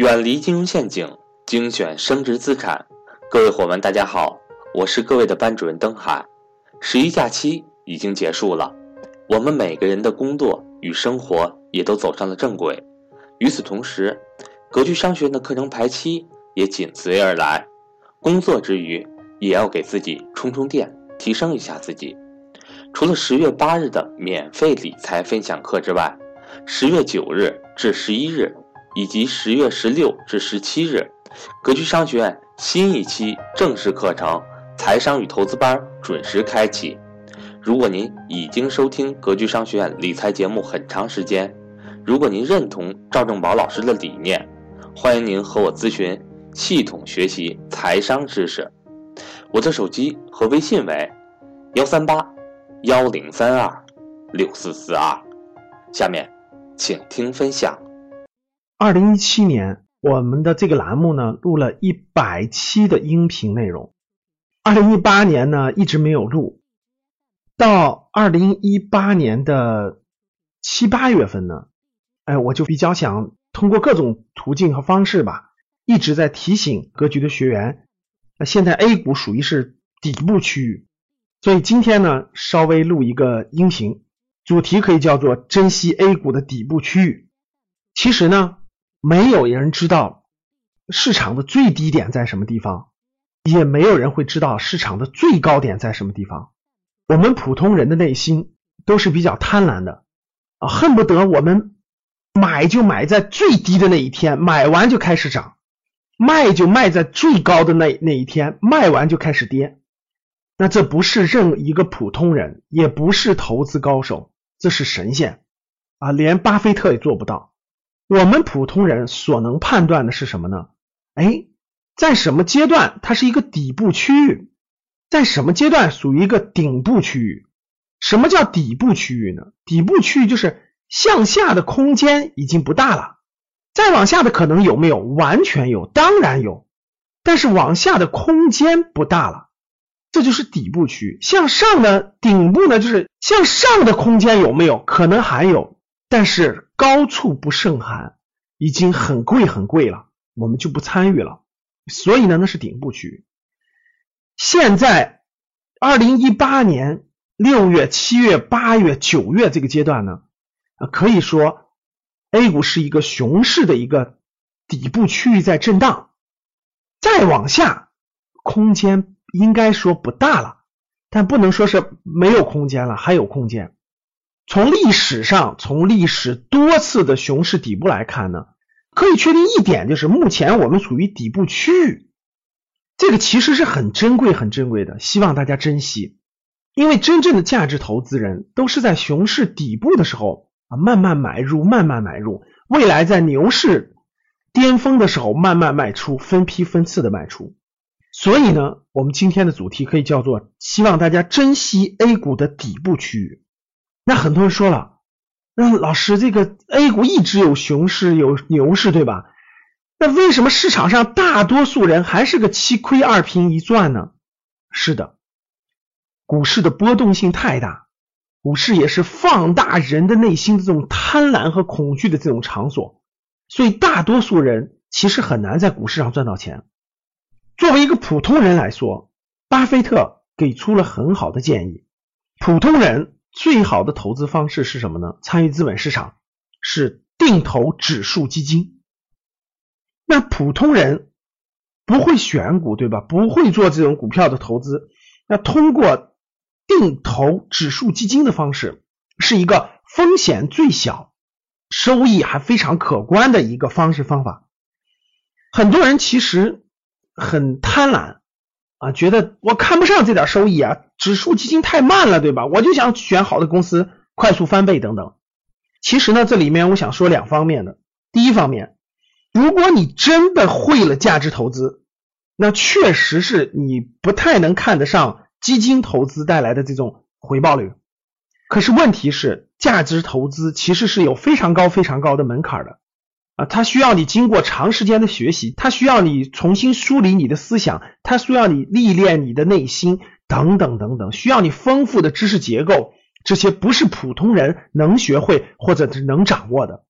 远离金融陷阱，精选升值资产。各位伙伴，大家好，我是各位的班主任登海。十一假期已经结束了，我们每个人的工作与生活也都走上了正轨。与此同时，格局商学院的课程排期也紧随而来。工作之余，也要给自己充充电，提升一下自己。除了十月八日的免费理财分享课之外，十月九日至十一日。以及十月十六至十七日，格局商学院新一期正式课程《财商与投资班》准时开启。如果您已经收听格局商学院理财节目很长时间，如果您认同赵正宝老师的理念，欢迎您和我咨询系统学习财商知识。我的手机和微信为幺三八幺零三二六四四二。下面，请听分享。二零一七年，我们的这个栏目呢录了一百期的音频内容。二零一八年呢一直没有录，到二零一八年的七八月份呢，哎，我就比较想通过各种途径和方式吧，一直在提醒格局的学员，那现在 A 股属于是底部区域，所以今天呢稍微录一个音频，主题可以叫做珍惜 A 股的底部区域。其实呢。没有人知道市场的最低点在什么地方，也没有人会知道市场的最高点在什么地方。我们普通人的内心都是比较贪婪的啊，恨不得我们买就买在最低的那一天，买完就开始涨；卖就卖在最高的那那一天，卖完就开始跌。那这不是任一个普通人，也不是投资高手，这是神仙啊，连巴菲特也做不到。我们普通人所能判断的是什么呢？哎，在什么阶段它是一个底部区域，在什么阶段属于一个顶部区域？什么叫底部区域呢？底部区域就是向下的空间已经不大了，再往下的可能有没有？完全有，当然有，但是往下的空间不大了，这就是底部区域。向上的顶部呢，就是向上的空间有没有？可能还有。但是高处不胜寒，已经很贵很贵了，我们就不参与了。所以呢，那是顶部区域。现在二零一八年六月、七月、八月、九月这个阶段呢，可以说 A 股是一个熊市的一个底部区域在震荡，再往下空间应该说不大了，但不能说是没有空间了，还有空间。从历史上，从历史多次的熊市底部来看呢，可以确定一点，就是目前我们处于底部区域，这个其实是很珍贵、很珍贵的，希望大家珍惜。因为真正的价值投资人都是在熊市底部的时候啊，慢慢买入，慢慢买入，未来在牛市巅峰的时候慢慢卖出，分批分次的卖出。所以呢，我们今天的主题可以叫做希望大家珍惜 A 股的底部区域。那很多人说了，那老师，这个 A 股一直有熊市有牛市，对吧？那为什么市场上大多数人还是个七亏二平一赚呢？是的，股市的波动性太大，股市也是放大人的内心的这种贪婪和恐惧的这种场所，所以大多数人其实很难在股市上赚到钱。作为一个普通人来说，巴菲特给出了很好的建议，普通人。最好的投资方式是什么呢？参与资本市场是定投指数基金。那普通人不会选股，对吧？不会做这种股票的投资。那通过定投指数基金的方式，是一个风险最小、收益还非常可观的一个方式方法。很多人其实很贪婪。啊，觉得我看不上这点收益啊，指数基金太慢了，对吧？我就想选好的公司，快速翻倍等等。其实呢，这里面我想说两方面的。第一方面，如果你真的会了价值投资，那确实是你不太能看得上基金投资带来的这种回报率。可是问题是，价值投资其实是有非常高、非常高的门槛的。啊，它需要你经过长时间的学习，它需要你重新梳理你的思想，它需要你历练你的内心，等等等等，需要你丰富的知识结构，这些不是普通人能学会或者是能掌握的。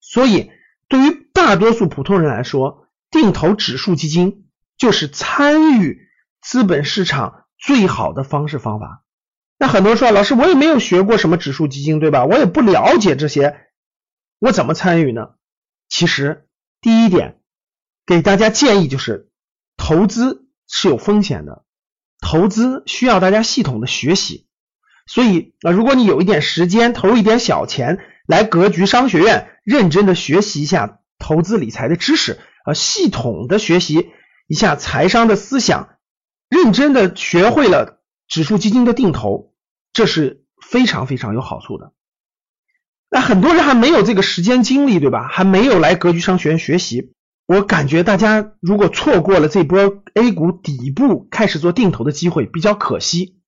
所以，对于大多数普通人来说，定投指数基金就是参与资本市场最好的方式方法。那很多人说，老师，我也没有学过什么指数基金，对吧？我也不了解这些，我怎么参与呢？其实，第一点，给大家建议就是，投资是有风险的，投资需要大家系统的学习。所以啊，如果你有一点时间，投入一点小钱，来格局商学院认真的学习一下投资理财的知识，啊，系统的学习一下财商的思想，认真的学会了指数基金的定投。这是非常非常有好处的。那很多人还没有这个时间精力，对吧？还没有来格局商学院学习。我感觉大家如果错过了这波 A 股底部开始做定投的机会，比较可惜。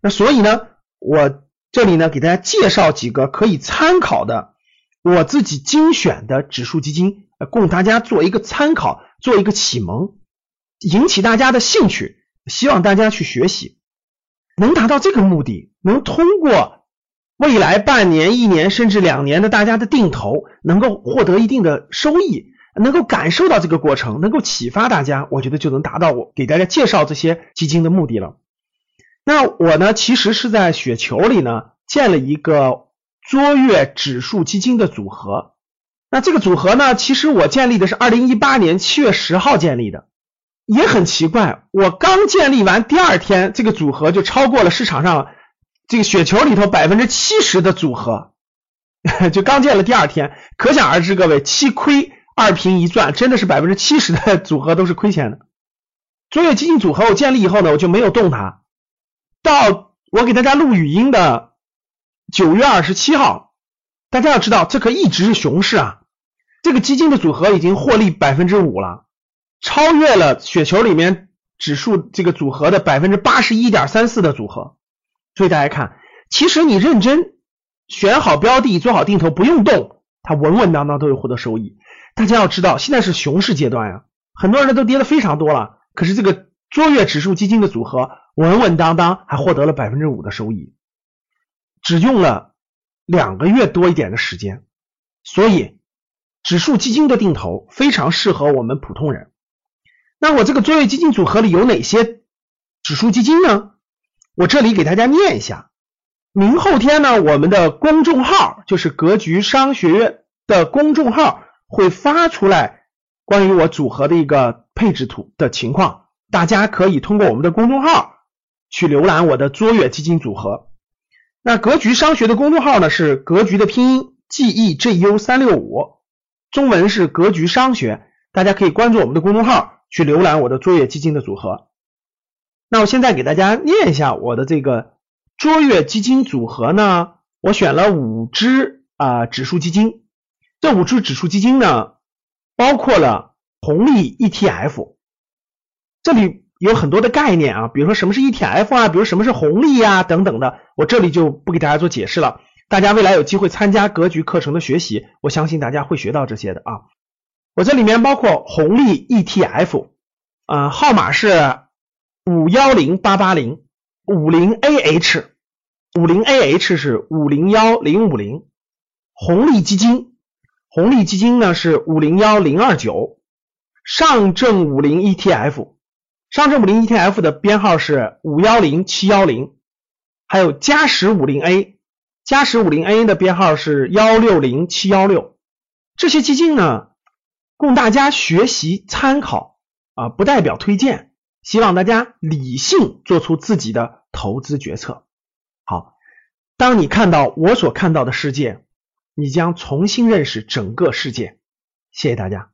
那所以呢，我这里呢给大家介绍几个可以参考的我自己精选的指数基金，供大家做一个参考，做一个启蒙，引起大家的兴趣，希望大家去学习。能达到这个目的，能通过未来半年、一年甚至两年的大家的定投，能够获得一定的收益，能够感受到这个过程，能够启发大家，我觉得就能达到我给大家介绍这些基金的目的了。那我呢，其实是在雪球里呢建了一个卓越指数基金的组合。那这个组合呢，其实我建立的是二零一八年七月十号建立的。也很奇怪，我刚建立完第二天，这个组合就超过了市场上这个雪球里头百分之七十的组合，就刚建了第二天，可想而知，各位七亏二平一赚，真的是百分之七十的组合都是亏钱的。卓越基金组合我建立以后呢，我就没有动它，到我给大家录语音的九月二十七号，大家要知道，这可一直是熊市啊，这个基金的组合已经获利百分之五了。超越了雪球里面指数这个组合的百分之八十一点三四的组合，所以大家看，其实你认真选好标的，做好定投，不用动，它稳稳当当都会获得收益。大家要知道，现在是熊市阶段呀，很多人都跌的非常多了，可是这个卓越指数基金的组合稳稳当当还获得了百分之五的收益，只用了两个月多一点的时间，所以指数基金的定投非常适合我们普通人。那我这个卓越基金组合里有哪些指数基金呢？我这里给大家念一下。明后天呢，我们的公众号就是格局商学院的公众号会发出来关于我组合的一个配置图的情况，大家可以通过我们的公众号去浏览我的卓越基金组合。那格局商学的公众号呢是格局的拼音 G E G U 三六五，中文是格局商学，大家可以关注我们的公众号。去浏览我的卓越基金的组合。那我现在给大家念一下我的这个卓越基金组合呢，我选了五只啊指数基金。这五只指数基金呢，包括了红利 ETF。这里有很多的概念啊，比如说什么是 ETF 啊，比如什么是红利呀等等的，我这里就不给大家做解释了。大家未来有机会参加格局课程的学习，我相信大家会学到这些的啊。我这里面包括红利 ETF，呃，号码是五幺零八八零五零 AH，五零 AH 是五零幺零五零，红利基金，红利基金呢是五零幺零二九，上证五零 ETF，上证五零 ETF 的编号是五幺零七幺零，还有嘉实五零 A，嘉实五零 A 的编号是幺六零七幺六，这些基金呢。供大家学习参考啊，不代表推荐，希望大家理性做出自己的投资决策。好，当你看到我所看到的世界，你将重新认识整个世界。谢谢大家。